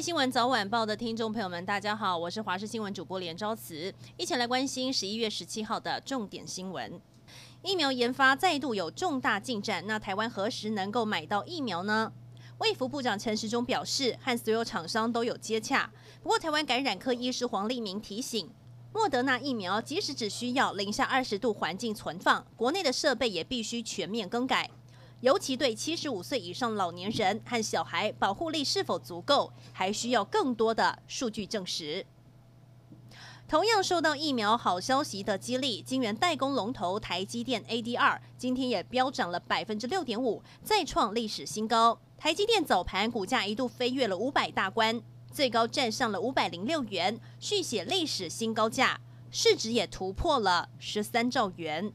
新闻早晚报的听众朋友们，大家好，我是华视新闻主播连昭慈，一起来关心十一月十七号的重点新闻。疫苗研发再度有重大进展，那台湾何时能够买到疫苗呢？卫福部长陈时中表示，和所有厂商都有接洽。不过，台湾感染科医师黄立明提醒，莫德纳疫苗即使只需要零下二十度环境存放，国内的设备也必须全面更改。尤其对七十五岁以上老年人和小孩保护力是否足够，还需要更多的数据证实。同样受到疫苗好消息的激励，晶圆代工龙头台积电 ADR 今天也飙涨了百分之六点五，再创历史新高。台积电早盘股价一度飞跃了五百大关，最高站上了五百零六元，续写历史新高价，市值也突破了十三兆元。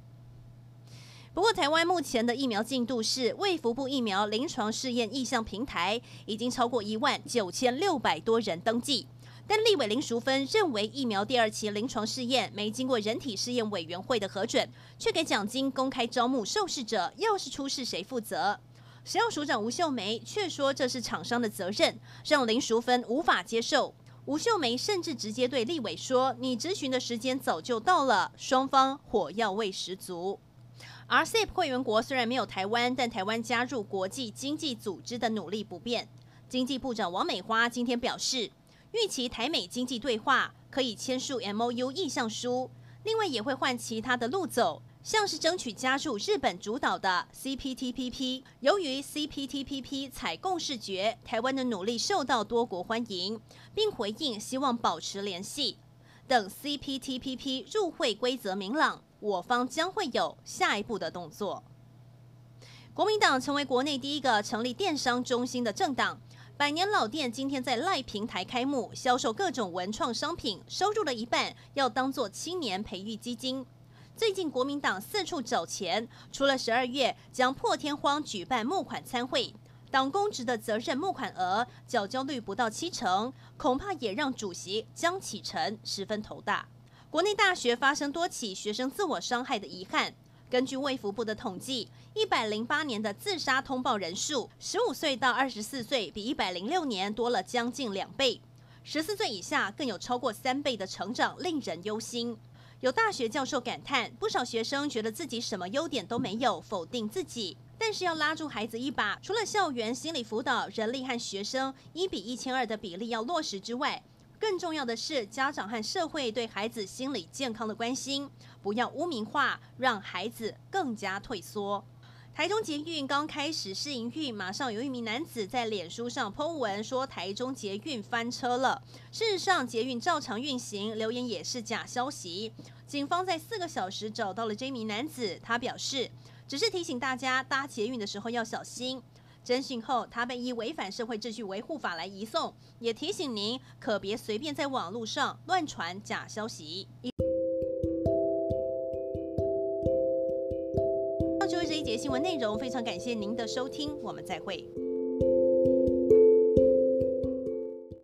不过，台湾目前的疫苗进度是，卫福部疫苗临床试验意向平台已经超过一万九千六百多人登记。但立委林淑芬认为，疫苗第二期临床试验没经过人体试验委员会的核准，却给奖金公开招募受试者，要是出事谁负责？食药署长吴秀梅却说这是厂商的责任，让林淑芬无法接受。吴秀梅甚至直接对立委说：“你咨询的时间早就到了。”双方火药味十足。RCEP 会员国虽然没有台湾，但台湾加入国际经济组织的努力不变。经济部长王美花今天表示。预期台美经济对话可以签署 MOU 意向书，另外也会换其他的路走，像是争取加入日本主导的 CPTPP。由于 CPTPP 采共识决，台湾的努力受到多国欢迎，并回应希望保持联系。等 CPTPP 入会规则明朗，我方将会有下一步的动作。国民党成为国内第一个成立电商中心的政党。百年老店今天在赖平台开幕，销售各种文创商品，收入的一半要当做青年培育基金。最近国民党四处找钱，除了十二月将破天荒举办募款参会，党公职的责任募款额缴交率不到七成，恐怕也让主席江启臣十分头大。国内大学发生多起学生自我伤害的遗憾。根据卫福部的统计，一百零八年的自杀通报人数，十五岁到二十四岁比一百零六年多了将近两倍，十四岁以下更有超过三倍的成长，令人忧心。有大学教授感叹，不少学生觉得自己什么优点都没有，否定自己。但是要拉住孩子一把，除了校园心理辅导、人力和学生一比一千二的比例要落实之外，更重要的是，家长和社会对孩子心理健康的关心，不要污名化，让孩子更加退缩。台中捷运刚开始试营运，马上有一名男子在脸书上 po 文说台中捷运翻车了。事实上，捷运照常运行，留言也是假消息。警方在四个小时找到了这名男子，他表示只是提醒大家搭捷运的时候要小心。侦讯后，他被依违反社会秩序维护法来移送，也提醒您可别随便在网络上乱传假消息。以上就是这一节新闻内容，非常感谢您的收听，我们再会。